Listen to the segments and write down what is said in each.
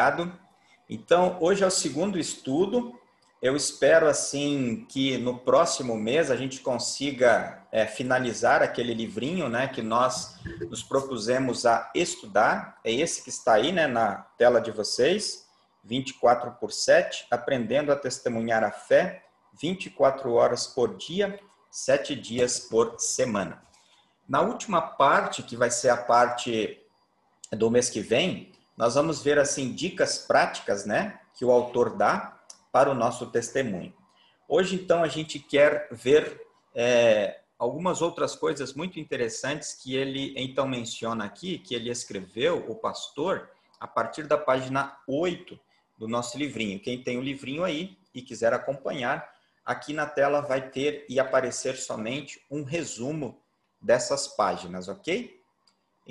Obrigado. Então, hoje é o segundo estudo. Eu espero, assim, que no próximo mês a gente consiga é, finalizar aquele livrinho, né, que nós nos propusemos a estudar. É esse que está aí, né, na tela de vocês, 24 por 7, Aprendendo a Testemunhar a Fé, 24 horas por dia, 7 dias por semana. Na última parte, que vai ser a parte do mês que vem, nós vamos ver assim dicas práticas, né, que o autor dá para o nosso testemunho. Hoje, então, a gente quer ver é, algumas outras coisas muito interessantes que ele então menciona aqui, que ele escreveu, o pastor, a partir da página 8 do nosso livrinho. Quem tem o livrinho aí e quiser acompanhar, aqui na tela vai ter e aparecer somente um resumo dessas páginas, ok?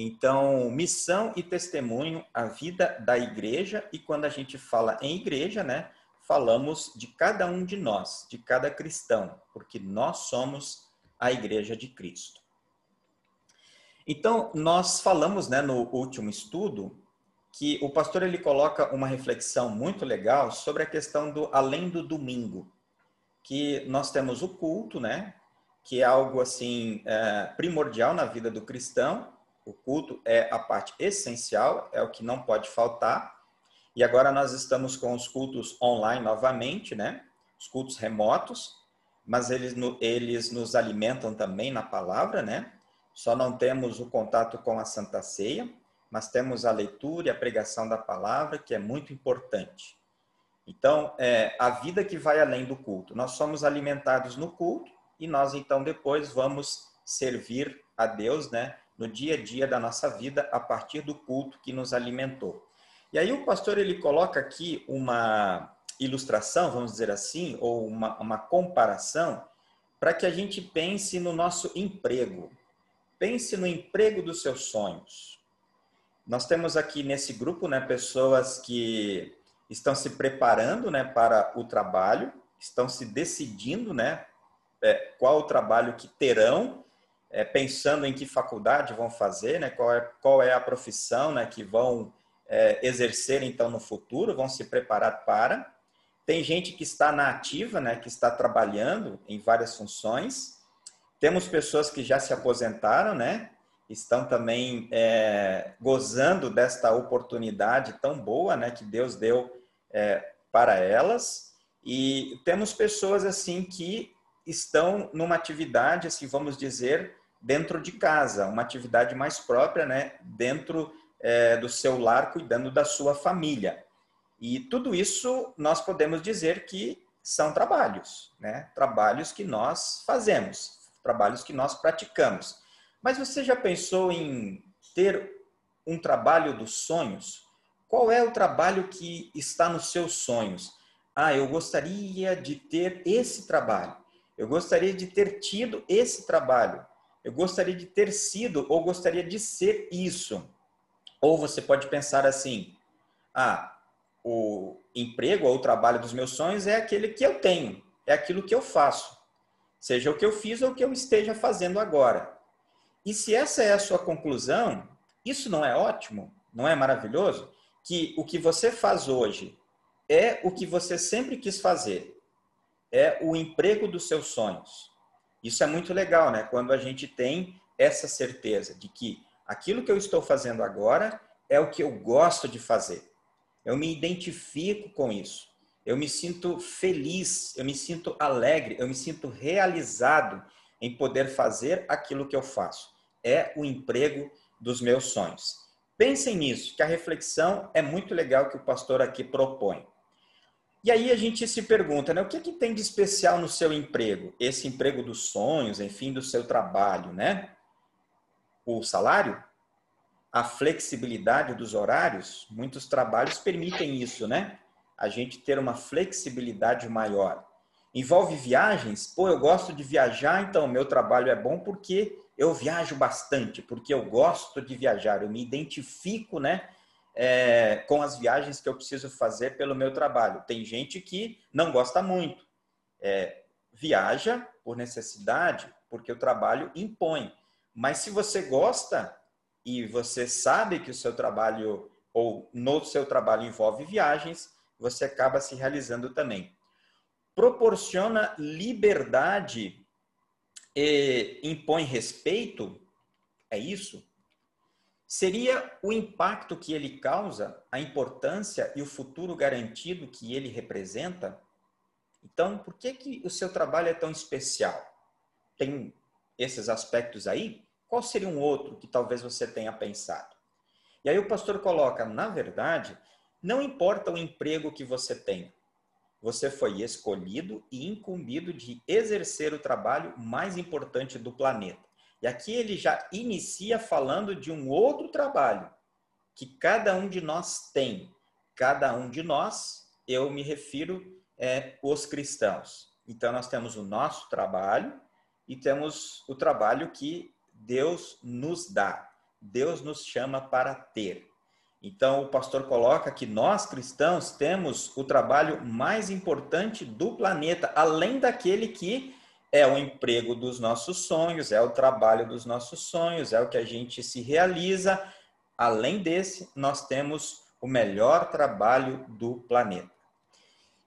Então, missão e testemunho, a vida da igreja, e quando a gente fala em igreja, né, falamos de cada um de nós, de cada cristão, porque nós somos a igreja de Cristo. Então, nós falamos, né, no último estudo, que o pastor ele coloca uma reflexão muito legal sobre a questão do além do domingo, que nós temos o culto, né, que é algo assim é, primordial na vida do cristão, o culto é a parte essencial, é o que não pode faltar. E agora nós estamos com os cultos online novamente, né? Os cultos remotos, mas eles, eles nos alimentam também na palavra, né? Só não temos o contato com a Santa Ceia, mas temos a leitura e a pregação da palavra, que é muito importante. Então, é a vida que vai além do culto. Nós somos alimentados no culto e nós então depois vamos servir a Deus, né? No dia a dia da nossa vida a partir do culto que nos alimentou. E aí o pastor ele coloca aqui uma ilustração, vamos dizer assim, ou uma, uma comparação, para que a gente pense no nosso emprego. Pense no emprego dos seus sonhos. Nós temos aqui nesse grupo, né, pessoas que estão se preparando, né, para o trabalho, estão se decidindo, né, é, qual o trabalho que terão é, pensando em que faculdade vão fazer, né, qual, é, qual é a profissão né, que vão é, exercer então no futuro, vão se preparar para. Tem gente que está na ativa, né, que está trabalhando em várias funções. Temos pessoas que já se aposentaram, né, estão também é, gozando desta oportunidade tão boa, né, que Deus deu é, para elas. E temos pessoas assim que estão numa atividade, assim, vamos dizer, dentro de casa, uma atividade mais própria, né, dentro é, do seu lar, cuidando da sua família. E tudo isso nós podemos dizer que são trabalhos, né, trabalhos que nós fazemos, trabalhos que nós praticamos. Mas você já pensou em ter um trabalho dos sonhos? Qual é o trabalho que está nos seus sonhos? Ah, eu gostaria de ter esse trabalho. Eu gostaria de ter tido esse trabalho eu gostaria de ter sido ou gostaria de ser isso. Ou você pode pensar assim: ah, o emprego ou o trabalho dos meus sonhos é aquele que eu tenho, é aquilo que eu faço, seja o que eu fiz ou o que eu esteja fazendo agora. E se essa é a sua conclusão, isso não é ótimo? Não é maravilhoso? Que o que você faz hoje é o que você sempre quis fazer, é o emprego dos seus sonhos. Isso é muito legal, né? Quando a gente tem essa certeza de que aquilo que eu estou fazendo agora é o que eu gosto de fazer. Eu me identifico com isso. Eu me sinto feliz, eu me sinto alegre, eu me sinto realizado em poder fazer aquilo que eu faço. É o emprego dos meus sonhos. Pensem nisso, que a reflexão é muito legal que o pastor aqui propõe. E aí a gente se pergunta, né? O que, que tem de especial no seu emprego? Esse emprego dos sonhos, enfim, do seu trabalho, né? O salário? A flexibilidade dos horários? Muitos trabalhos permitem isso, né? A gente ter uma flexibilidade maior. Envolve viagens? Pô, eu gosto de viajar, então meu trabalho é bom porque eu viajo bastante, porque eu gosto de viajar, eu me identifico, né? É, com as viagens que eu preciso fazer pelo meu trabalho. Tem gente que não gosta muito, é, viaja por necessidade, porque o trabalho impõe. Mas se você gosta e você sabe que o seu trabalho ou no seu trabalho envolve viagens, você acaba se realizando também. Proporciona liberdade e impõe respeito? É isso? Seria o impacto que ele causa, a importância e o futuro garantido que ele representa? Então, por que, que o seu trabalho é tão especial? Tem esses aspectos aí? Qual seria um outro que talvez você tenha pensado? E aí o pastor coloca, na verdade, não importa o emprego que você tem, você foi escolhido e incumbido de exercer o trabalho mais importante do planeta. E aqui ele já inicia falando de um outro trabalho que cada um de nós tem. Cada um de nós, eu me refiro é, os cristãos. Então nós temos o nosso trabalho e temos o trabalho que Deus nos dá. Deus nos chama para ter. Então, o pastor coloca que nós cristãos temos o trabalho mais importante do planeta, além daquele que é o emprego dos nossos sonhos, é o trabalho dos nossos sonhos, é o que a gente se realiza. Além desse, nós temos o melhor trabalho do planeta.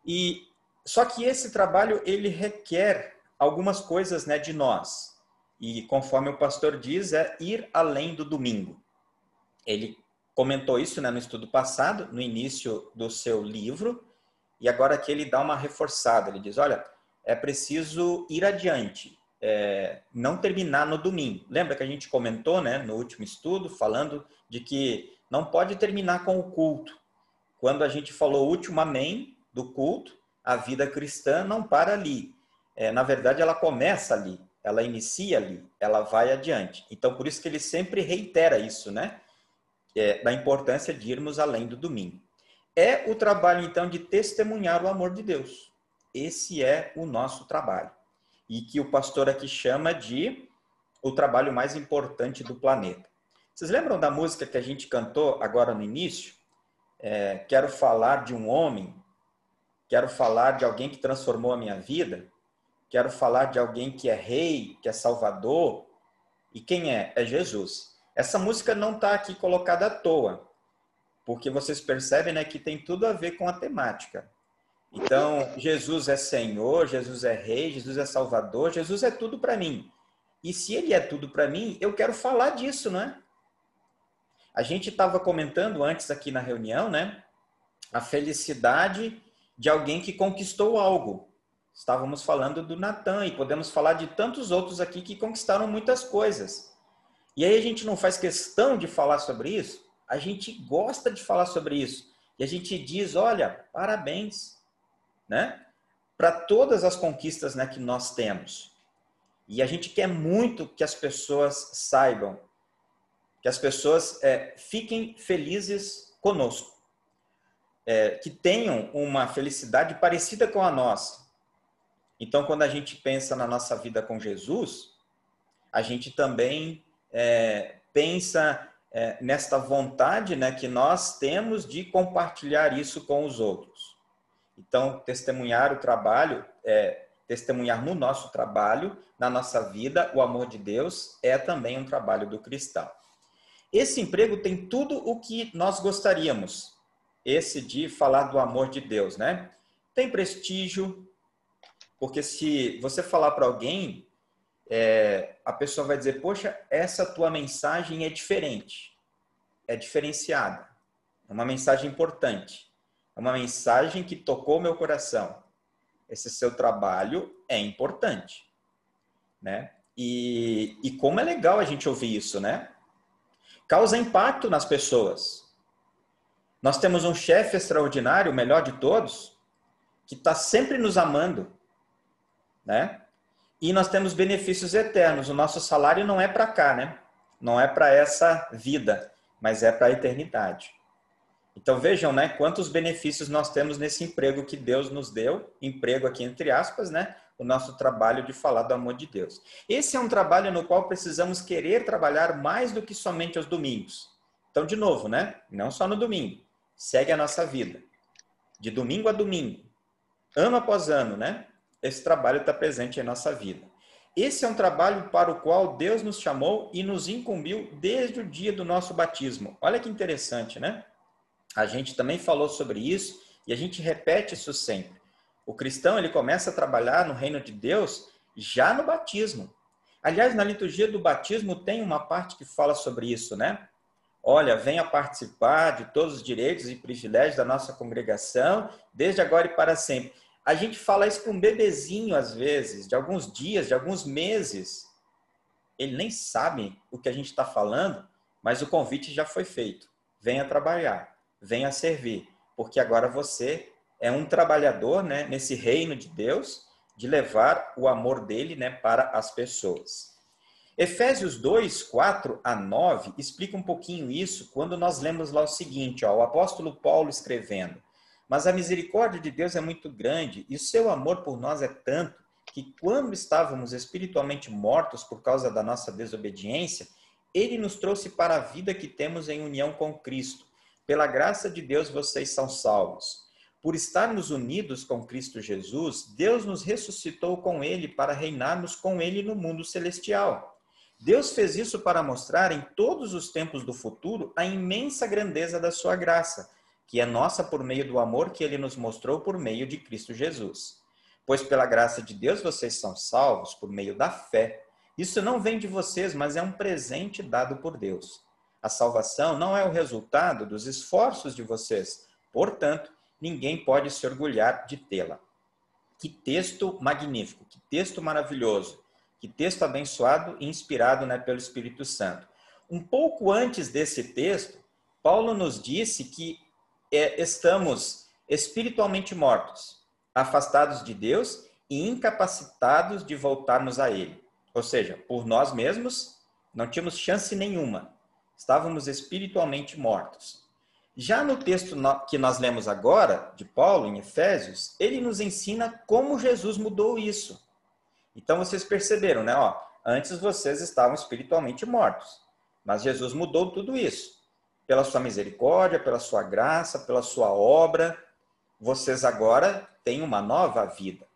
E só que esse trabalho ele requer algumas coisas, né, de nós. E conforme o pastor diz, é ir além do domingo. Ele comentou isso né, no estudo passado, no início do seu livro, e agora aqui ele dá uma reforçada. Ele diz: olha, é preciso ir adiante, é, não terminar no domingo. Lembra que a gente comentou né, no último estudo, falando de que não pode terminar com o culto. Quando a gente falou o último amém do culto, a vida cristã não para ali. É, na verdade, ela começa ali, ela inicia ali, ela vai adiante. Então, por isso que ele sempre reitera isso, né? é, da importância de irmos além do domingo. É o trabalho, então, de testemunhar o amor de Deus. Esse é o nosso trabalho. E que o pastor aqui chama de o trabalho mais importante do planeta. Vocês lembram da música que a gente cantou agora no início? É, quero falar de um homem, quero falar de alguém que transformou a minha vida, quero falar de alguém que é rei, que é salvador. E quem é? É Jesus. Essa música não está aqui colocada à toa, porque vocês percebem né, que tem tudo a ver com a temática. Então, Jesus é Senhor, Jesus é Rei, Jesus é Salvador, Jesus é tudo para mim. E se Ele é tudo para mim, eu quero falar disso, não é? A gente estava comentando antes aqui na reunião, né? A felicidade de alguém que conquistou algo. Estávamos falando do Natan e podemos falar de tantos outros aqui que conquistaram muitas coisas. E aí a gente não faz questão de falar sobre isso, a gente gosta de falar sobre isso. E a gente diz, olha, parabéns, né? Para todas as conquistas né, que nós temos. E a gente quer muito que as pessoas saibam, que as pessoas é, fiquem felizes conosco, é, que tenham uma felicidade parecida com a nossa. Então, quando a gente pensa na nossa vida com Jesus, a gente também é, pensa é, nesta vontade né, que nós temos de compartilhar isso com os outros. Então, testemunhar o trabalho, é, testemunhar no nosso trabalho, na nossa vida, o amor de Deus é também um trabalho do cristão. Esse emprego tem tudo o que nós gostaríamos, esse de falar do amor de Deus, né? Tem prestígio, porque se você falar para alguém é, a pessoa vai dizer: Poxa, essa tua mensagem é diferente, é diferenciada, é uma mensagem importante, é uma mensagem que tocou meu coração. Esse seu trabalho é importante, né? E, e como é legal a gente ouvir isso, né? Causa impacto nas pessoas. Nós temos um chefe extraordinário, o melhor de todos, que está sempre nos amando, né? E nós temos benefícios eternos. O nosso salário não é para cá, né? Não é para essa vida, mas é para a eternidade. Então vejam, né, quantos benefícios nós temos nesse emprego que Deus nos deu, emprego aqui entre aspas, né, o nosso trabalho de falar do amor de Deus. Esse é um trabalho no qual precisamos querer trabalhar mais do que somente aos domingos. Então, de novo, né, não só no domingo, segue a nossa vida, de domingo a domingo, ano após ano, né, esse trabalho está presente em nossa vida. Esse é um trabalho para o qual Deus nos chamou e nos incumbiu desde o dia do nosso batismo. Olha que interessante, né? A gente também falou sobre isso e a gente repete isso sempre. O cristão ele começa a trabalhar no reino de Deus já no batismo. Aliás, na liturgia do batismo tem uma parte que fala sobre isso, né? Olha, venha participar de todos os direitos e privilégios da nossa congregação, desde agora e para sempre. A gente fala isso com um bebezinho, às vezes, de alguns dias, de alguns meses. Ele nem sabe o que a gente está falando, mas o convite já foi feito. Venha trabalhar, venha servir, porque agora você é um trabalhador né, nesse reino de Deus, de levar o amor dele né, para as pessoas. Efésios 2, 4 a 9 explica um pouquinho isso quando nós lemos lá o seguinte, ó, o apóstolo Paulo escrevendo: Mas a misericórdia de Deus é muito grande e o seu amor por nós é tanto que quando estávamos espiritualmente mortos por causa da nossa desobediência, ele nos trouxe para a vida que temos em união com Cristo. Pela graça de Deus vocês são salvos. Por estarmos unidos com Cristo Jesus, Deus nos ressuscitou com ele para reinarmos com ele no mundo celestial. Deus fez isso para mostrar em todos os tempos do futuro a imensa grandeza da sua graça, que é nossa por meio do amor que ele nos mostrou por meio de Cristo Jesus. Pois pela graça de Deus vocês são salvos por meio da fé. Isso não vem de vocês, mas é um presente dado por Deus. A salvação não é o resultado dos esforços de vocês, portanto, ninguém pode se orgulhar de tê-la. Que texto magnífico, que texto maravilhoso. Que texto abençoado e inspirado né, pelo Espírito Santo. Um pouco antes desse texto, Paulo nos disse que é, estamos espiritualmente mortos, afastados de Deus e incapacitados de voltarmos a Ele. Ou seja, por nós mesmos, não tínhamos chance nenhuma. Estávamos espiritualmente mortos. Já no texto que nós lemos agora, de Paulo, em Efésios, ele nos ensina como Jesus mudou isso. Então vocês perceberam, né? Ó, antes vocês estavam espiritualmente mortos, mas Jesus mudou tudo isso. Pela sua misericórdia, pela sua graça, pela sua obra, vocês agora têm uma nova vida.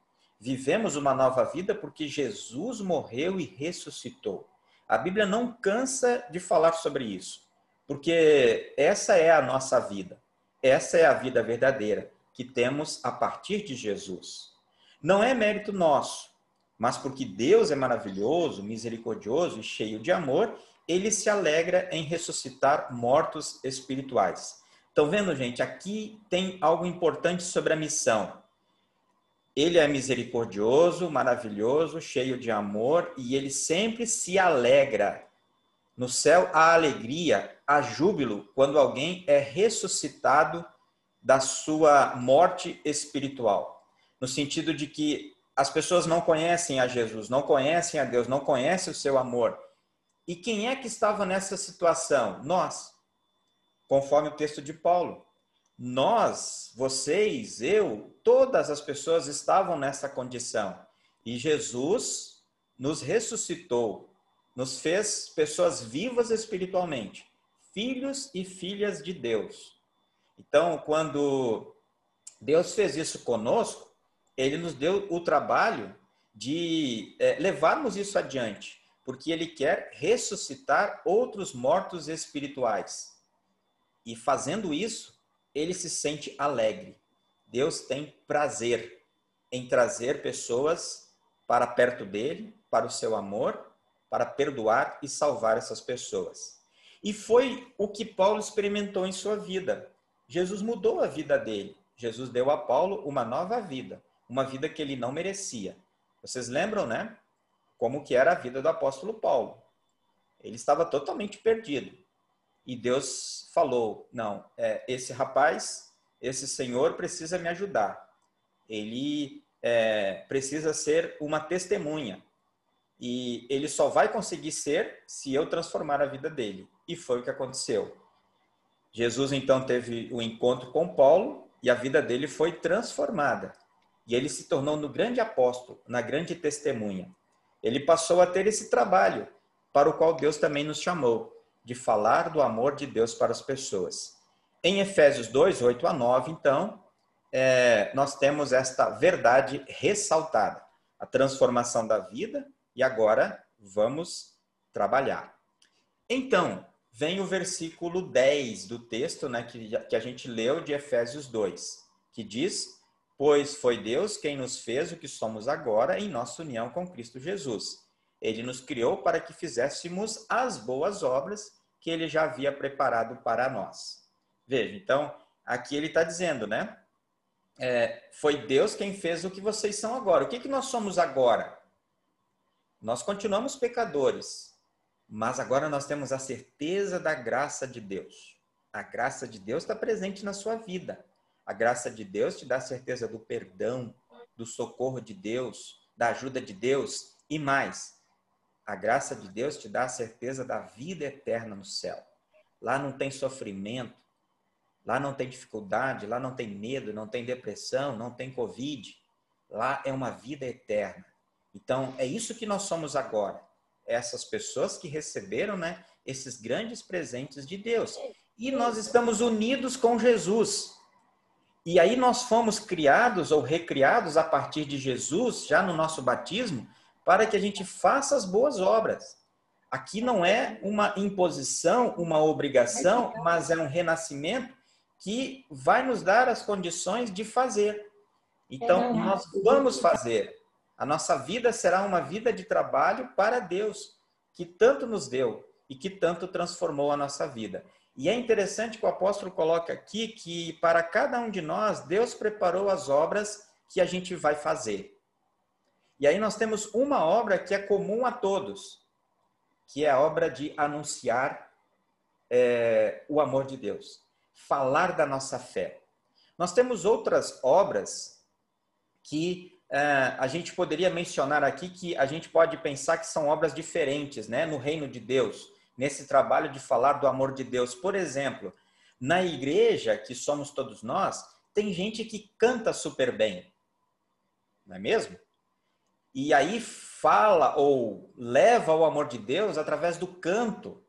Vivemos uma nova vida porque Jesus morreu e ressuscitou. A Bíblia não cansa de falar sobre isso, porque essa é a nossa vida. Essa é a vida verdadeira que temos a partir de Jesus. Não é mérito nosso, mas porque Deus é maravilhoso, misericordioso e cheio de amor, ele se alegra em ressuscitar mortos espirituais. Estão vendo, gente? Aqui tem algo importante sobre a missão. Ele é misericordioso, maravilhoso, cheio de amor e ele sempre se alegra. No céu há alegria, há júbilo quando alguém é ressuscitado da sua morte espiritual. No sentido de que as pessoas não conhecem a Jesus, não conhecem a Deus, não conhecem o seu amor. E quem é que estava nessa situação? Nós. Conforme o texto de Paulo. Nós, vocês, eu, todas as pessoas estavam nessa condição. E Jesus nos ressuscitou, nos fez pessoas vivas espiritualmente, filhos e filhas de Deus. Então, quando Deus fez isso conosco, ele nos deu o trabalho de é, levarmos isso adiante, porque ele quer ressuscitar outros mortos espirituais. E fazendo isso, ele se sente alegre. Deus tem prazer em trazer pessoas para perto dele, para o seu amor, para perdoar e salvar essas pessoas. E foi o que Paulo experimentou em sua vida. Jesus mudou a vida dele. Jesus deu a Paulo uma nova vida uma vida que ele não merecia. Vocês lembram, né? Como que era a vida do apóstolo Paulo. Ele estava totalmente perdido. E Deus falou: não, é, esse rapaz, esse senhor precisa me ajudar. Ele é, precisa ser uma testemunha. E ele só vai conseguir ser se eu transformar a vida dele. E foi o que aconteceu. Jesus então teve o um encontro com Paulo e a vida dele foi transformada. E ele se tornou no grande apóstolo, na grande testemunha. Ele passou a ter esse trabalho para o qual Deus também nos chamou, de falar do amor de Deus para as pessoas. Em Efésios 2, 8 a 9, então, é, nós temos esta verdade ressaltada, a transformação da vida, e agora vamos trabalhar. Então, vem o versículo 10 do texto né, que, que a gente leu de Efésios 2, que diz: Pois foi Deus quem nos fez o que somos agora em nossa união com Cristo Jesus. Ele nos criou para que fizéssemos as boas obras que ele já havia preparado para nós. Veja, então, aqui ele está dizendo, né? É, foi Deus quem fez o que vocês são agora. O que, que nós somos agora? Nós continuamos pecadores, mas agora nós temos a certeza da graça de Deus. A graça de Deus está presente na sua vida. A graça de Deus te dá a certeza do perdão, do socorro de Deus, da ajuda de Deus e mais. A graça de Deus te dá a certeza da vida eterna no céu. Lá não tem sofrimento, lá não tem dificuldade, lá não tem medo, não tem depressão, não tem Covid. Lá é uma vida eterna. Então, é isso que nós somos agora. Essas pessoas que receberam né, esses grandes presentes de Deus. E nós estamos unidos com Jesus. E aí nós fomos criados ou recriados a partir de Jesus, já no nosso batismo, para que a gente faça as boas obras. Aqui não é uma imposição, uma obrigação, mas é um renascimento que vai nos dar as condições de fazer. Então, nós vamos fazer. A nossa vida será uma vida de trabalho para Deus, que tanto nos deu e que tanto transformou a nossa vida. E é interessante que o apóstolo coloca aqui que para cada um de nós, Deus preparou as obras que a gente vai fazer. E aí nós temos uma obra que é comum a todos, que é a obra de anunciar é, o amor de Deus, falar da nossa fé. Nós temos outras obras que é, a gente poderia mencionar aqui que a gente pode pensar que são obras diferentes, né, no reino de Deus nesse trabalho de falar do amor de Deus. Por exemplo, na igreja, que somos todos nós, tem gente que canta super bem, não é mesmo? E aí fala ou leva o amor de Deus através do canto.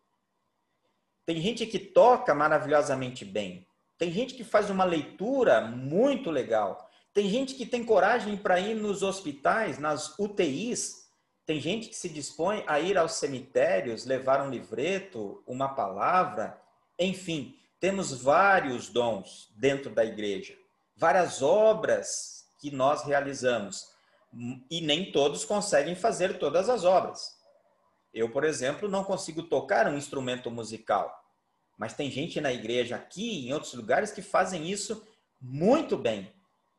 Tem gente que toca maravilhosamente bem. Tem gente que faz uma leitura muito legal. Tem gente que tem coragem para ir nos hospitais, nas UTIs, tem gente que se dispõe a ir aos cemitérios, levar um livreto, uma palavra, enfim, temos vários dons dentro da igreja, várias obras que nós realizamos e nem todos conseguem fazer todas as obras. Eu, por exemplo, não consigo tocar um instrumento musical, mas tem gente na igreja aqui em outros lugares que fazem isso muito bem.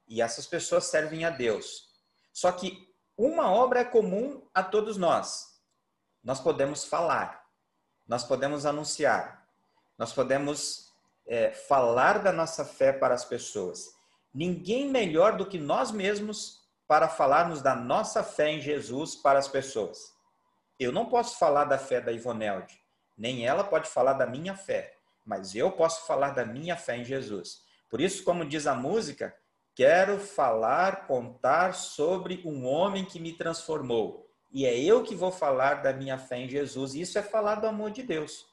E essas pessoas servem a Deus. Só que uma obra é comum a todos nós. Nós podemos falar, nós podemos anunciar, nós podemos é, falar da nossa fé para as pessoas. Ninguém melhor do que nós mesmos para falarmos da nossa fé em Jesus para as pessoas. Eu não posso falar da fé da Ivonelde, nem ela pode falar da minha fé, mas eu posso falar da minha fé em Jesus. Por isso, como diz a música, Quero falar, contar sobre um homem que me transformou. E é eu que vou falar da minha fé em Jesus. E isso é falar do amor de Deus.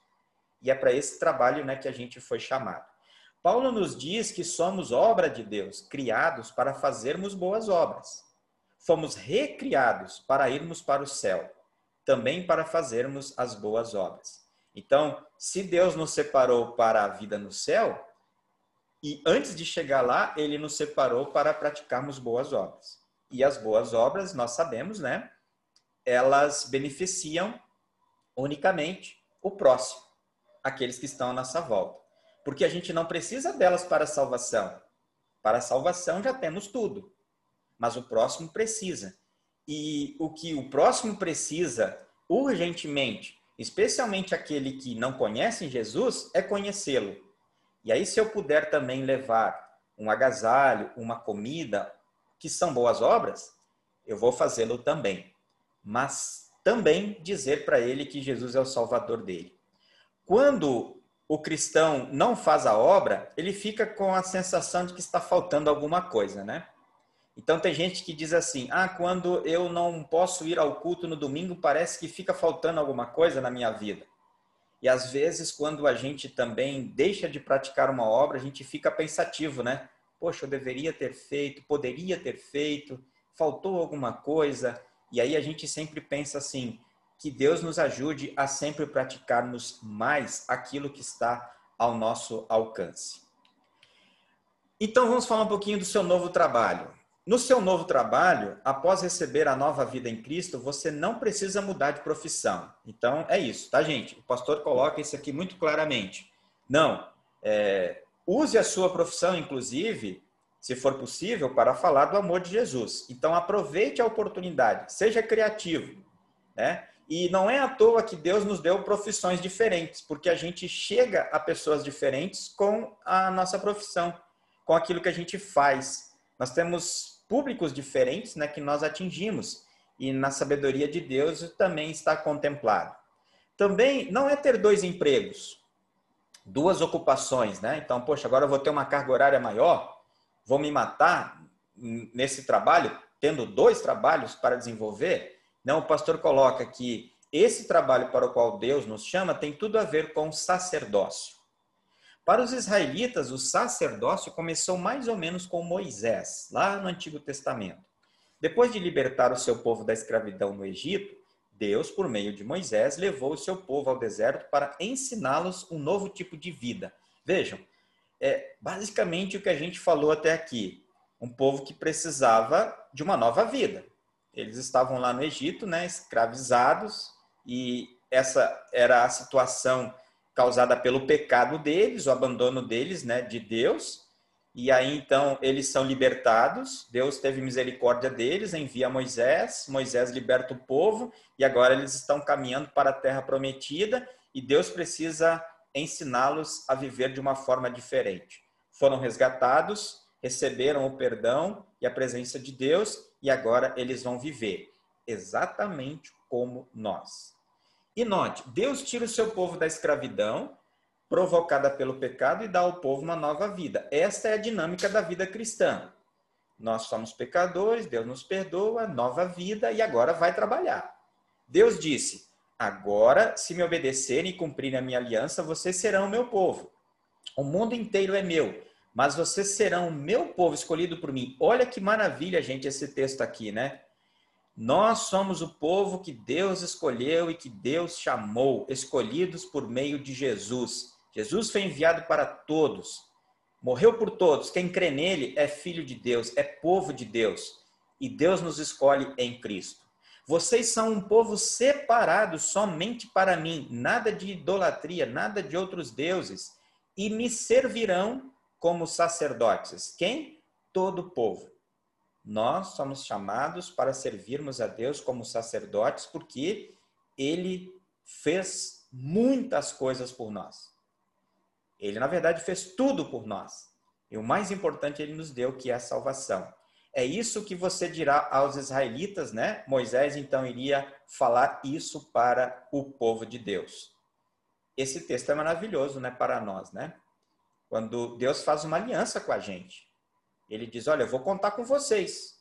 E é para esse trabalho né, que a gente foi chamado. Paulo nos diz que somos obra de Deus, criados para fazermos boas obras. Fomos recriados para irmos para o céu, também para fazermos as boas obras. Então, se Deus nos separou para a vida no céu, e antes de chegar lá, ele nos separou para praticarmos boas obras. E as boas obras, nós sabemos, né? Elas beneficiam unicamente o próximo, aqueles que estão à nossa volta. Porque a gente não precisa delas para a salvação. Para a salvação já temos tudo. Mas o próximo precisa. E o que o próximo precisa urgentemente, especialmente aquele que não conhece Jesus, é conhecê-lo. E aí, se eu puder também levar um agasalho, uma comida, que são boas obras, eu vou fazê-lo também. Mas também dizer para ele que Jesus é o salvador dele. Quando o cristão não faz a obra, ele fica com a sensação de que está faltando alguma coisa, né? Então tem gente que diz assim: "Ah, quando eu não posso ir ao culto no domingo, parece que fica faltando alguma coisa na minha vida". E às vezes, quando a gente também deixa de praticar uma obra, a gente fica pensativo, né? Poxa, eu deveria ter feito, poderia ter feito, faltou alguma coisa. E aí a gente sempre pensa assim: que Deus nos ajude a sempre praticarmos mais aquilo que está ao nosso alcance. Então vamos falar um pouquinho do seu novo trabalho. No seu novo trabalho, após receber a nova vida em Cristo, você não precisa mudar de profissão. Então é isso, tá, gente? O pastor coloca isso aqui muito claramente. Não, é, use a sua profissão, inclusive, se for possível, para falar do amor de Jesus. Então aproveite a oportunidade, seja criativo, né? E não é à toa que Deus nos deu profissões diferentes, porque a gente chega a pessoas diferentes com a nossa profissão, com aquilo que a gente faz. Nós temos públicos diferentes né, que nós atingimos, e na sabedoria de Deus também está contemplado. Também não é ter dois empregos, duas ocupações, né? Então, poxa, agora eu vou ter uma carga horária maior, vou me matar nesse trabalho, tendo dois trabalhos para desenvolver. Não, o pastor coloca que esse trabalho para o qual Deus nos chama tem tudo a ver com sacerdócio. Para os israelitas, o sacerdócio começou mais ou menos com Moisés, lá no Antigo Testamento. Depois de libertar o seu povo da escravidão no Egito, Deus, por meio de Moisés, levou o seu povo ao deserto para ensiná-los um novo tipo de vida. Vejam, é basicamente o que a gente falou até aqui. Um povo que precisava de uma nova vida. Eles estavam lá no Egito, né, escravizados, e essa era a situação causada pelo pecado deles, o abandono deles, né, de Deus. E aí então eles são libertados. Deus teve misericórdia deles, envia Moisés, Moisés liberta o povo e agora eles estão caminhando para a terra prometida e Deus precisa ensiná-los a viver de uma forma diferente. Foram resgatados, receberam o perdão e a presença de Deus e agora eles vão viver exatamente como nós. E note, Deus tira o seu povo da escravidão provocada pelo pecado e dá ao povo uma nova vida. Esta é a dinâmica da vida cristã. Nós somos pecadores, Deus nos perdoa, nova vida e agora vai trabalhar. Deus disse: Agora, se me obedecerem e cumprirem a minha aliança, vocês serão o meu povo. O mundo inteiro é meu mas vocês serão o meu povo escolhido por mim. Olha que maravilha, gente, esse texto aqui, né? Nós somos o povo que Deus escolheu e que Deus chamou, escolhidos por meio de Jesus. Jesus foi enviado para todos, morreu por todos. Quem crê nele é filho de Deus, é povo de Deus. E Deus nos escolhe em Cristo. Vocês são um povo separado somente para mim, nada de idolatria, nada de outros deuses, e me servirão como sacerdotes. Quem? Todo o povo. Nós somos chamados para servirmos a Deus como sacerdotes porque ele fez muitas coisas por nós. Ele, na verdade, fez tudo por nós. E o mais importante ele nos deu, que é a salvação. É isso que você dirá aos israelitas, né? Moisés então iria falar isso para o povo de Deus. Esse texto é maravilhoso, né, para nós, né? Quando Deus faz uma aliança com a gente. Ele diz: Olha, eu vou contar com vocês.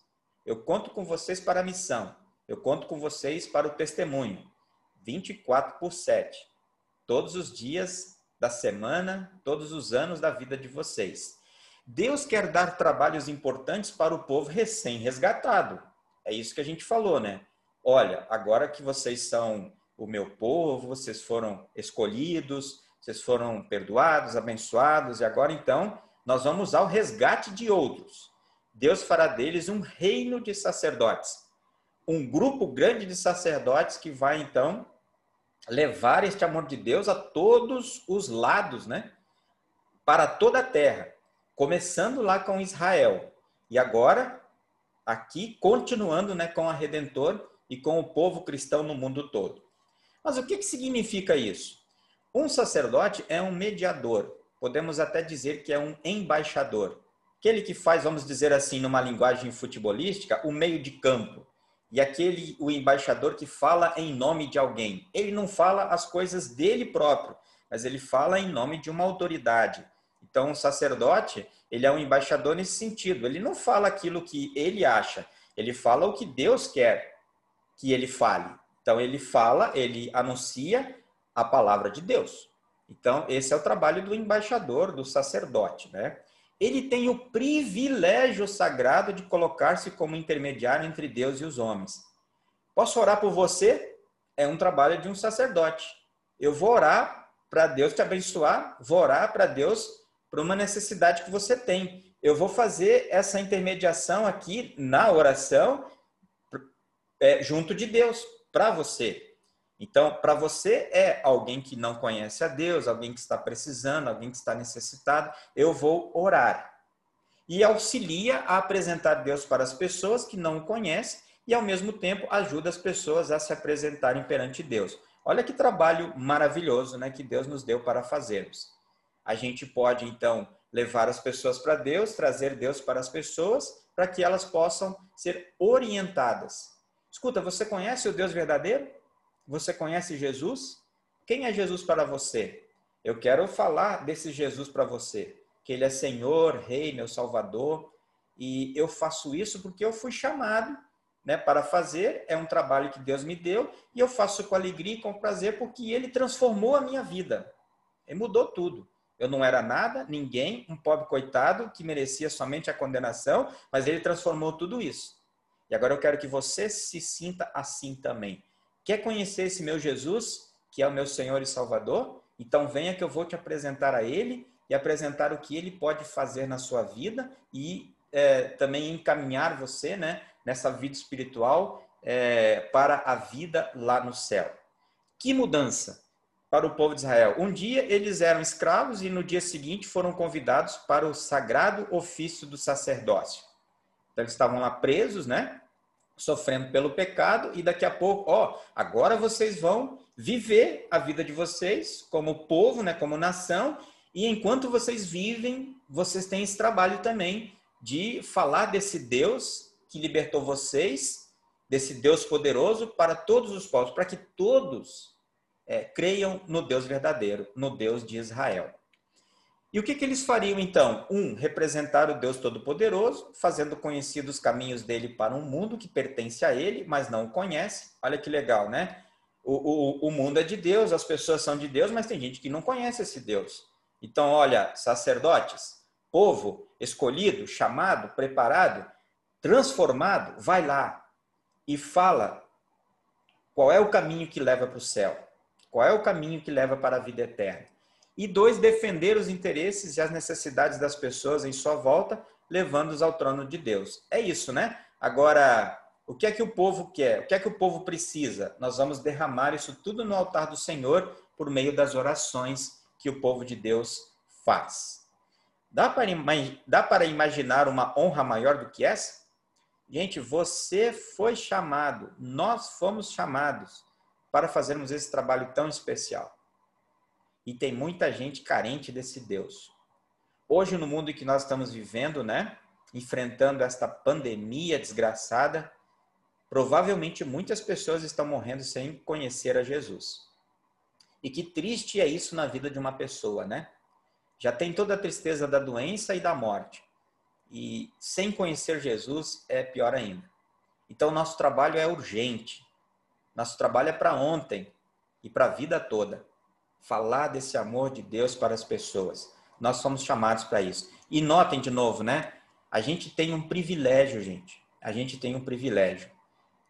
Eu conto com vocês para a missão. Eu conto com vocês para o testemunho. 24 por 7. Todos os dias da semana, todos os anos da vida de vocês. Deus quer dar trabalhos importantes para o povo recém-resgatado. É isso que a gente falou, né? Olha, agora que vocês são o meu povo, vocês foram escolhidos, vocês foram perdoados, abençoados, e agora então nós vamos ao resgate de outros. Deus fará deles um reino de sacerdotes. Um grupo grande de sacerdotes que vai então levar este amor de Deus a todos os lados, né? Para toda a terra, começando lá com Israel. E agora aqui continuando, né, com a redentor e com o povo cristão no mundo todo. Mas o que, que significa isso? Um sacerdote é um mediador, podemos até dizer que é um embaixador. Aquele que faz, vamos dizer assim, numa linguagem futebolística, o meio de campo. E aquele, o embaixador que fala em nome de alguém. Ele não fala as coisas dele próprio, mas ele fala em nome de uma autoridade. Então, o sacerdote, ele é um embaixador nesse sentido. Ele não fala aquilo que ele acha, ele fala o que Deus quer que ele fale. Então, ele fala, ele anuncia a palavra de Deus. Então, esse é o trabalho do embaixador, do sacerdote, né? Ele tem o privilégio sagrado de colocar-se como intermediário entre Deus e os homens. Posso orar por você? é um trabalho de um sacerdote. Eu vou orar para Deus te abençoar, vou orar para Deus para uma necessidade que você tem. Eu vou fazer essa intermediação aqui na oração é, junto de Deus, para você. Então, para você é alguém que não conhece a Deus, alguém que está precisando, alguém que está necessitado, eu vou orar. E auxilia a apresentar Deus para as pessoas que não o conhecem e, ao mesmo tempo, ajuda as pessoas a se apresentarem perante Deus. Olha que trabalho maravilhoso né, que Deus nos deu para fazermos. A gente pode, então, levar as pessoas para Deus, trazer Deus para as pessoas, para que elas possam ser orientadas. Escuta, você conhece o Deus verdadeiro? Você conhece Jesus? Quem é Jesus para você? Eu quero falar desse Jesus para você, que ele é Senhor, Rei, meu Salvador, e eu faço isso porque eu fui chamado né, para fazer, é um trabalho que Deus me deu e eu faço com alegria e com prazer porque ele transformou a minha vida. Ele mudou tudo. Eu não era nada, ninguém, um pobre coitado que merecia somente a condenação, mas ele transformou tudo isso. E agora eu quero que você se sinta assim também. Quer conhecer esse meu Jesus, que é o meu Senhor e Salvador? Então venha que eu vou te apresentar a ele e apresentar o que ele pode fazer na sua vida e é, também encaminhar você, né, nessa vida espiritual é, para a vida lá no céu. Que mudança para o povo de Israel. Um dia eles eram escravos e no dia seguinte foram convidados para o sagrado ofício do sacerdócio. Então eles estavam lá presos, né? Sofrendo pelo pecado e daqui a pouco, ó, agora vocês vão viver a vida de vocês como povo, né, como nação, e enquanto vocês vivem, vocês têm esse trabalho também de falar desse Deus que libertou vocês desse Deus poderoso para todos os povos, para que todos é, creiam no Deus verdadeiro, no Deus de Israel. E o que, que eles fariam então? Um, representar o Deus Todo-Poderoso, fazendo conhecidos os caminhos dele para um mundo que pertence a ele, mas não o conhece. Olha que legal, né? O, o, o mundo é de Deus, as pessoas são de Deus, mas tem gente que não conhece esse Deus. Então, olha, sacerdotes, povo escolhido, chamado, preparado, transformado, vai lá e fala qual é o caminho que leva para o céu, qual é o caminho que leva para a vida eterna. E dois, defender os interesses e as necessidades das pessoas em sua volta, levando-os ao trono de Deus. É isso, né? Agora, o que é que o povo quer? O que é que o povo precisa? Nós vamos derramar isso tudo no altar do Senhor por meio das orações que o povo de Deus faz. Dá para, dá para imaginar uma honra maior do que essa? Gente, você foi chamado, nós fomos chamados para fazermos esse trabalho tão especial. E tem muita gente carente desse Deus. Hoje, no mundo em que nós estamos vivendo, né, enfrentando esta pandemia desgraçada, provavelmente muitas pessoas estão morrendo sem conhecer a Jesus. E que triste é isso na vida de uma pessoa, né? Já tem toda a tristeza da doença e da morte. E sem conhecer Jesus é pior ainda. Então, nosso trabalho é urgente. Nosso trabalho é para ontem e para a vida toda. Falar desse amor de Deus para as pessoas. Nós somos chamados para isso. E notem de novo, né? A gente tem um privilégio, gente. A gente tem um privilégio.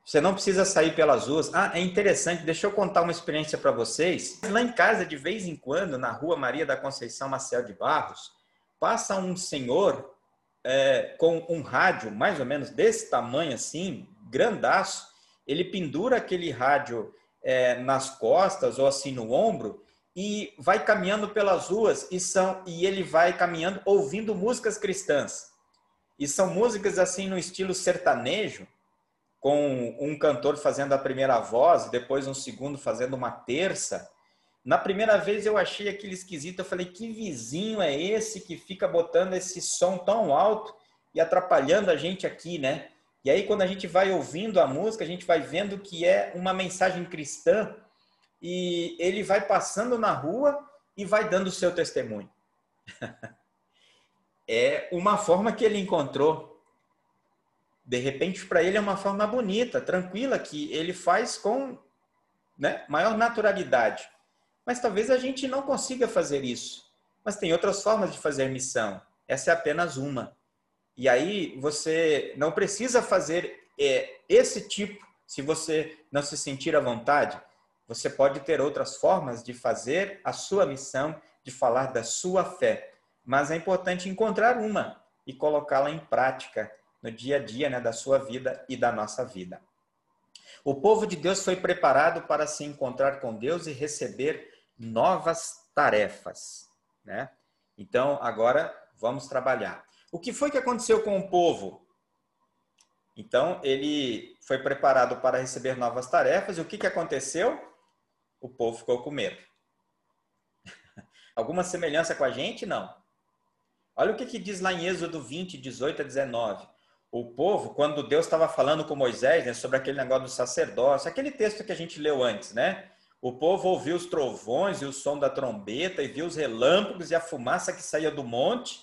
Você não precisa sair pelas ruas. Ah, é interessante, deixa eu contar uma experiência para vocês. Lá em casa, de vez em quando, na rua Maria da Conceição Marcel de Barros, passa um senhor é, com um rádio mais ou menos desse tamanho assim, grandaço, ele pendura aquele rádio é, nas costas ou assim no ombro e vai caminhando pelas ruas e são e ele vai caminhando ouvindo músicas cristãs. E são músicas assim no estilo sertanejo, com um cantor fazendo a primeira voz, depois um segundo fazendo uma terça. Na primeira vez eu achei aquele esquisito, eu falei, que vizinho é esse que fica botando esse som tão alto e atrapalhando a gente aqui, né? E aí quando a gente vai ouvindo a música, a gente vai vendo que é uma mensagem cristã e ele vai passando na rua e vai dando o seu testemunho. é uma forma que ele encontrou. De repente, para ele é uma forma bonita, tranquila, que ele faz com né, maior naturalidade. Mas talvez a gente não consiga fazer isso. Mas tem outras formas de fazer missão. Essa é apenas uma. E aí você não precisa fazer é, esse tipo se você não se sentir à vontade. Você pode ter outras formas de fazer a sua missão, de falar da sua fé, mas é importante encontrar uma e colocá-la em prática no dia a dia né, da sua vida e da nossa vida. O povo de Deus foi preparado para se encontrar com Deus e receber novas tarefas. Né? Então, agora vamos trabalhar. O que foi que aconteceu com o povo? Então, ele foi preparado para receber novas tarefas, e o que, que aconteceu? O povo ficou com medo. Alguma semelhança com a gente? Não. Olha o que, que diz lá em Êxodo 20, 18 a 19. O povo, quando Deus estava falando com Moisés né, sobre aquele negócio do sacerdócio, aquele texto que a gente leu antes, né? O povo ouviu os trovões e o som da trombeta e viu os relâmpagos e a fumaça que saía do monte.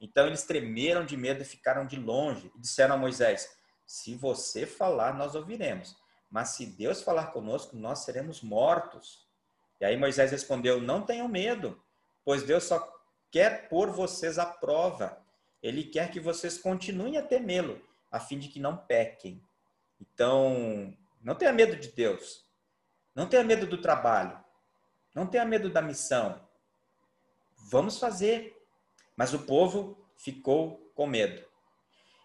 Então eles tremeram de medo e ficaram de longe. E disseram a Moisés: Se você falar, nós ouviremos. Mas se Deus falar conosco, nós seremos mortos. E aí Moisés respondeu: Não tenham medo, pois Deus só quer pôr vocês à prova. Ele quer que vocês continuem a temê-lo, a fim de que não pequem. Então, não tenha medo de Deus. Não tenha medo do trabalho. Não tenha medo da missão. Vamos fazer. Mas o povo ficou com medo.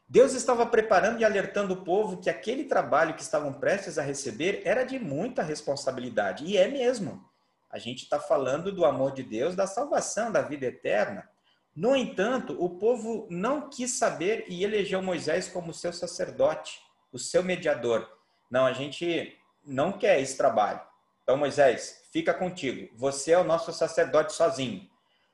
Deus estava preparando e alertando o povo que aquele trabalho que estavam prestes a receber era de muita responsabilidade. E é mesmo. A gente está falando do amor de Deus, da salvação, da vida eterna. No entanto, o povo não quis saber e elegeu Moisés como seu sacerdote, o seu mediador. Não, a gente não quer esse trabalho. Então, Moisés, fica contigo. Você é o nosso sacerdote sozinho.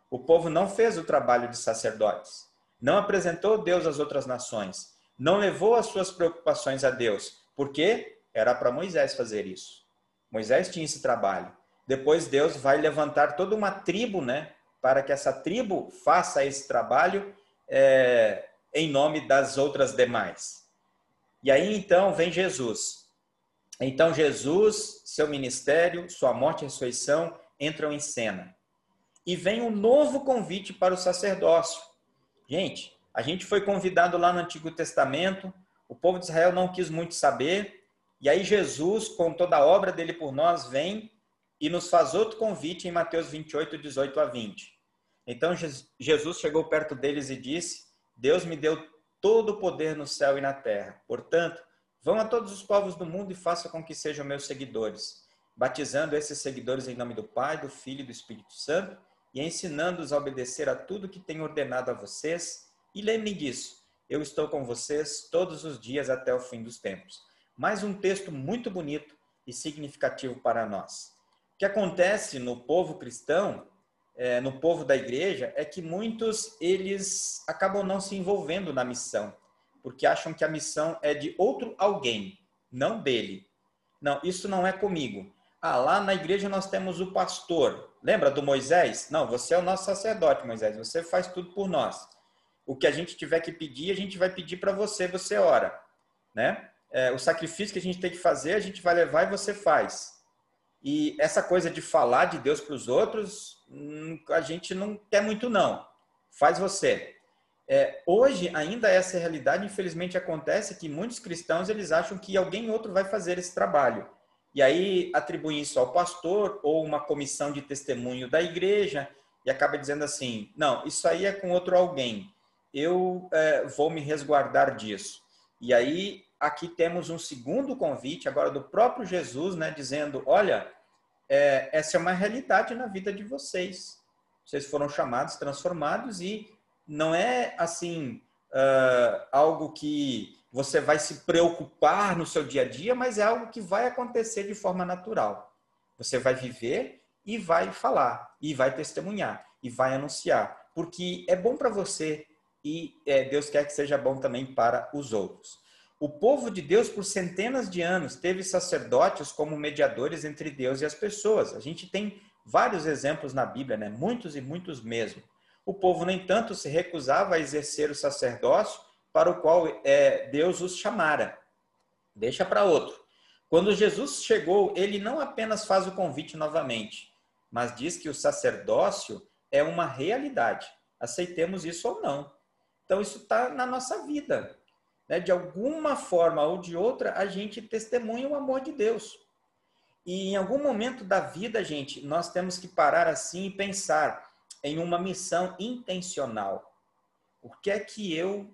O povo não fez o trabalho de sacerdotes. Não apresentou Deus às outras nações. Não levou as suas preocupações a Deus. Porque era para Moisés fazer isso. Moisés tinha esse trabalho. Depois Deus vai levantar toda uma tribo, né? Para que essa tribo faça esse trabalho é, em nome das outras demais. E aí então vem Jesus. Então Jesus, seu ministério, sua morte e ressurreição entram em cena. E vem um novo convite para o sacerdócio. Gente, a gente foi convidado lá no Antigo Testamento, o povo de Israel não quis muito saber, e aí Jesus, com toda a obra dele por nós, vem e nos faz outro convite em Mateus 28, 18 a 20. Então Jesus chegou perto deles e disse: Deus me deu todo o poder no céu e na terra. Portanto, vão a todos os povos do mundo e façam com que sejam meus seguidores, batizando esses seguidores em nome do Pai, do Filho e do Espírito Santo e ensinando-os a obedecer a tudo que tenho ordenado a vocês. E lembrem disso, eu estou com vocês todos os dias até o fim dos tempos. Mais um texto muito bonito e significativo para nós. O que acontece no povo cristão, é, no povo da igreja, é que muitos eles acabam não se envolvendo na missão, porque acham que a missão é de outro alguém, não dele. Não, isso não é comigo. Ah, lá na igreja nós temos o pastor. Lembra do Moisés? Não, você é o nosso sacerdote, Moisés. Você faz tudo por nós. O que a gente tiver que pedir, a gente vai pedir para você, você ora. Né? É, o sacrifício que a gente tem que fazer, a gente vai levar e você faz. E essa coisa de falar de Deus para os outros, hum, a gente não quer muito, não. Faz você. É, hoje, ainda essa realidade, infelizmente, acontece que muitos cristãos eles acham que alguém outro vai fazer esse trabalho. E aí atribuem isso ao pastor ou uma comissão de testemunho da igreja e acaba dizendo assim: não, isso aí é com outro alguém. Eu é, vou me resguardar disso. E aí aqui temos um segundo convite, agora do próprio Jesus, né, dizendo: olha, é, essa é uma realidade na vida de vocês. Vocês foram chamados, transformados, e não é assim uh, algo que você vai se preocupar no seu dia a dia, mas é algo que vai acontecer de forma natural. Você vai viver e vai falar, e vai testemunhar, e vai anunciar, porque é bom para você e é, Deus quer que seja bom também para os outros. O povo de Deus, por centenas de anos, teve sacerdotes como mediadores entre Deus e as pessoas. A gente tem vários exemplos na Bíblia, né? muitos e muitos mesmo. O povo, no entanto, se recusava a exercer o sacerdócio para o qual é, Deus os chamara. Deixa para outro. Quando Jesus chegou, ele não apenas faz o convite novamente, mas diz que o sacerdócio é uma realidade. Aceitemos isso ou não. Então, isso está na nossa vida né, de alguma forma ou de outra, a gente testemunha o amor de Deus. E em algum momento da vida, gente, nós temos que parar assim e pensar em uma missão intencional. O que é que eu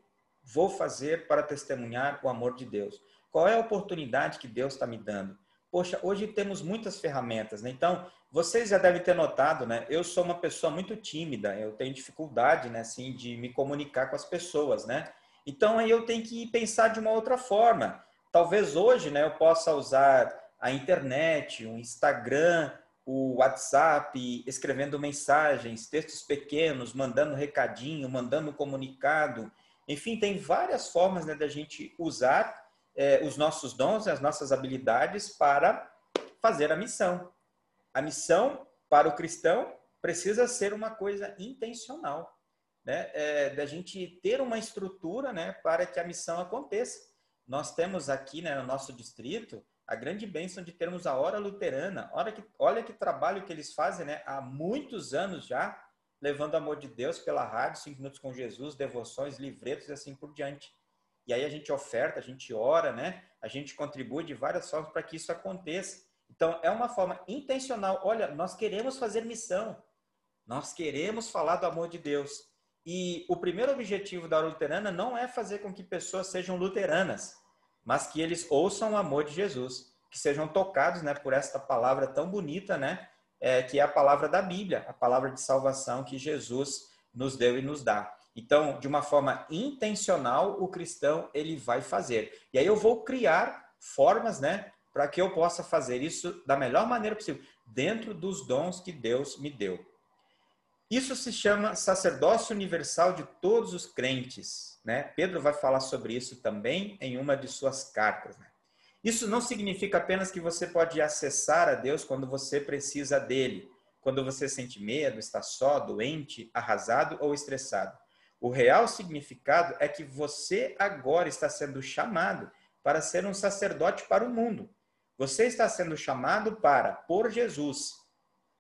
vou fazer para testemunhar o amor de Deus? Qual é a oportunidade que Deus está me dando? Poxa, hoje temos muitas ferramentas, né? Então, vocês já devem ter notado, né? Eu sou uma pessoa muito tímida, eu tenho dificuldade, né, assim, de me comunicar com as pessoas, né? Então, aí eu tenho que pensar de uma outra forma. Talvez hoje, né, eu possa usar a internet, o Instagram, o WhatsApp, escrevendo mensagens, textos pequenos, mandando recadinho, mandando comunicado. Enfim, tem várias formas né, da gente usar é, os nossos dons, as nossas habilidades para fazer a missão. A missão para o cristão precisa ser uma coisa intencional, né? É, da gente ter uma estrutura, né, para que a missão aconteça. Nós temos aqui, né, no nosso distrito, a grande bênção de termos a Hora Luterana. Olha que, olha que trabalho que eles fazem, né, há muitos anos já, levando o amor de Deus pela rádio, cinco minutos com Jesus, devoções, livretos e assim por diante. E aí a gente oferta, a gente ora, né? A gente contribui de várias formas para que isso aconteça. Então, é uma forma intencional. Olha, nós queremos fazer missão. Nós queremos falar do amor de Deus. E o primeiro objetivo da luterana não é fazer com que pessoas sejam luteranas, mas que eles ouçam o amor de Jesus, que sejam tocados, né, por esta palavra tão bonita, né, é, que é a palavra da Bíblia, a palavra de salvação que Jesus nos deu e nos dá. Então, de uma forma intencional, o cristão ele vai fazer. E aí eu vou criar formas, né, para que eu possa fazer isso da melhor maneira possível, dentro dos dons que Deus me deu. Isso se chama sacerdócio universal de todos os crentes, né? Pedro vai falar sobre isso também em uma de suas cartas, né? Isso não significa apenas que você pode acessar a Deus quando você precisa dele, quando você sente medo, está só, doente, arrasado ou estressado. O real significado é que você agora está sendo chamado para ser um sacerdote para o mundo. Você está sendo chamado para, por Jesus,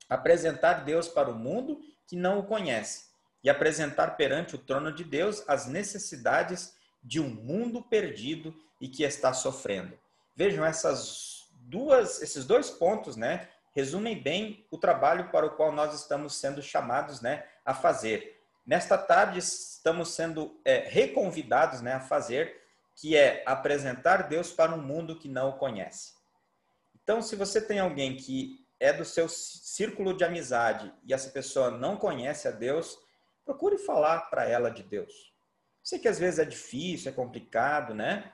apresentar Deus para o mundo que não o conhece e apresentar perante o trono de Deus as necessidades de um mundo perdido e que está sofrendo. Vejam essas duas, esses dois pontos, né, resumem bem o trabalho para o qual nós estamos sendo chamados, né, a fazer. Nesta tarde estamos sendo é, reconvidados né, a fazer, que é apresentar Deus para um mundo que não o conhece. Então, se você tem alguém que é do seu círculo de amizade e essa pessoa não conhece a Deus, procure falar para ela de Deus. Sei que às vezes é difícil, é complicado, né?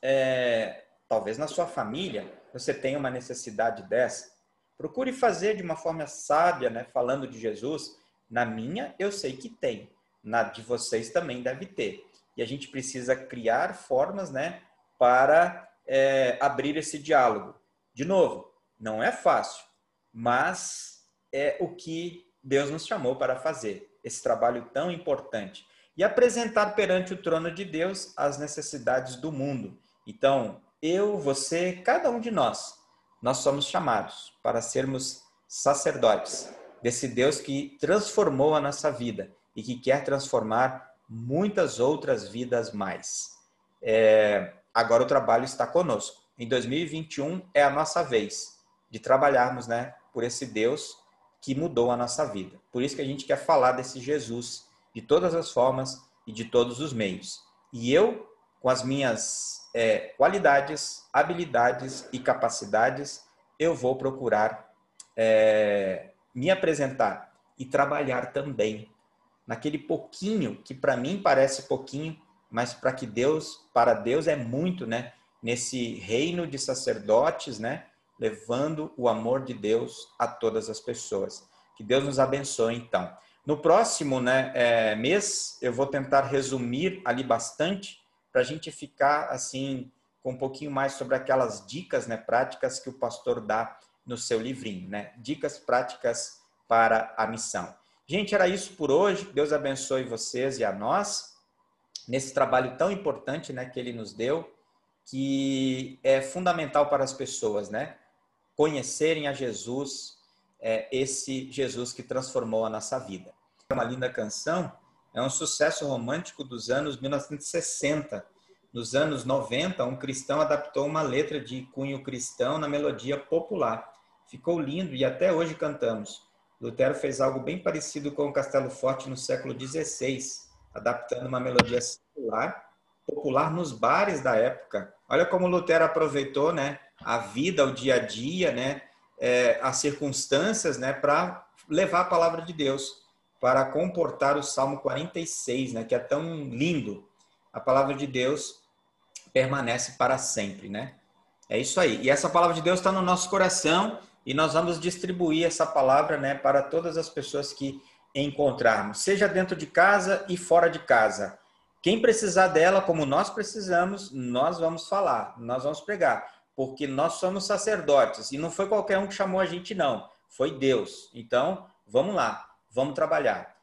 É, talvez na sua família você tenha uma necessidade dessa. Procure fazer de uma forma sábia, né? Falando de Jesus, na minha, eu sei que tem. Na de vocês também deve ter. E a gente precisa criar formas, né, para é, abrir esse diálogo. De novo, não é fácil, mas é o que Deus nos chamou para fazer. Esse trabalho tão importante. E apresentar perante o trono de Deus as necessidades do mundo. Então, eu, você, cada um de nós, nós somos chamados para sermos sacerdotes desse Deus que transformou a nossa vida e que quer transformar muitas outras vidas mais. É, agora o trabalho está conosco. Em 2021 é a nossa vez de trabalharmos, né, por esse Deus que mudou a nossa vida. Por isso que a gente quer falar desse Jesus de todas as formas e de todos os meios. E eu, com as minhas é, qualidades, habilidades e capacidades, eu vou procurar é, me apresentar e trabalhar também naquele pouquinho que para mim parece pouquinho, mas para que Deus, para Deus é muito, né? Nesse reino de sacerdotes, né? Levando o amor de Deus a todas as pessoas. Que Deus nos abençoe, então. No próximo né, é, mês, eu vou tentar resumir ali bastante para a gente ficar assim com um pouquinho mais sobre aquelas dicas né, práticas que o pastor dá no seu livrinho, né? Dicas práticas para a missão. Gente, era isso por hoje. Deus abençoe vocês e a nós nesse trabalho tão importante, né, que ele nos deu, que é fundamental para as pessoas, né? Conhecerem a Jesus, é, esse Jesus que transformou a nossa vida. É uma linda canção, é um sucesso romântico dos anos 1960. Nos anos 90, um cristão adaptou uma letra de cunho cristão na melodia popular ficou lindo e até hoje cantamos. Lutero fez algo bem parecido com o Castelo Forte no século XVI, adaptando uma melodia secular, popular nos bares da época. Olha como Lutero aproveitou, né, a vida, o dia a dia, né, é, as circunstâncias, né, para levar a palavra de Deus, para comportar o Salmo 46, né, que é tão lindo. A palavra de Deus permanece para sempre, né? É isso aí. E essa palavra de Deus está no nosso coração e nós vamos distribuir essa palavra, né, para todas as pessoas que encontrarmos, seja dentro de casa e fora de casa. Quem precisar dela, como nós precisamos, nós vamos falar, nós vamos pregar, porque nós somos sacerdotes e não foi qualquer um que chamou a gente, não, foi Deus. Então, vamos lá, vamos trabalhar.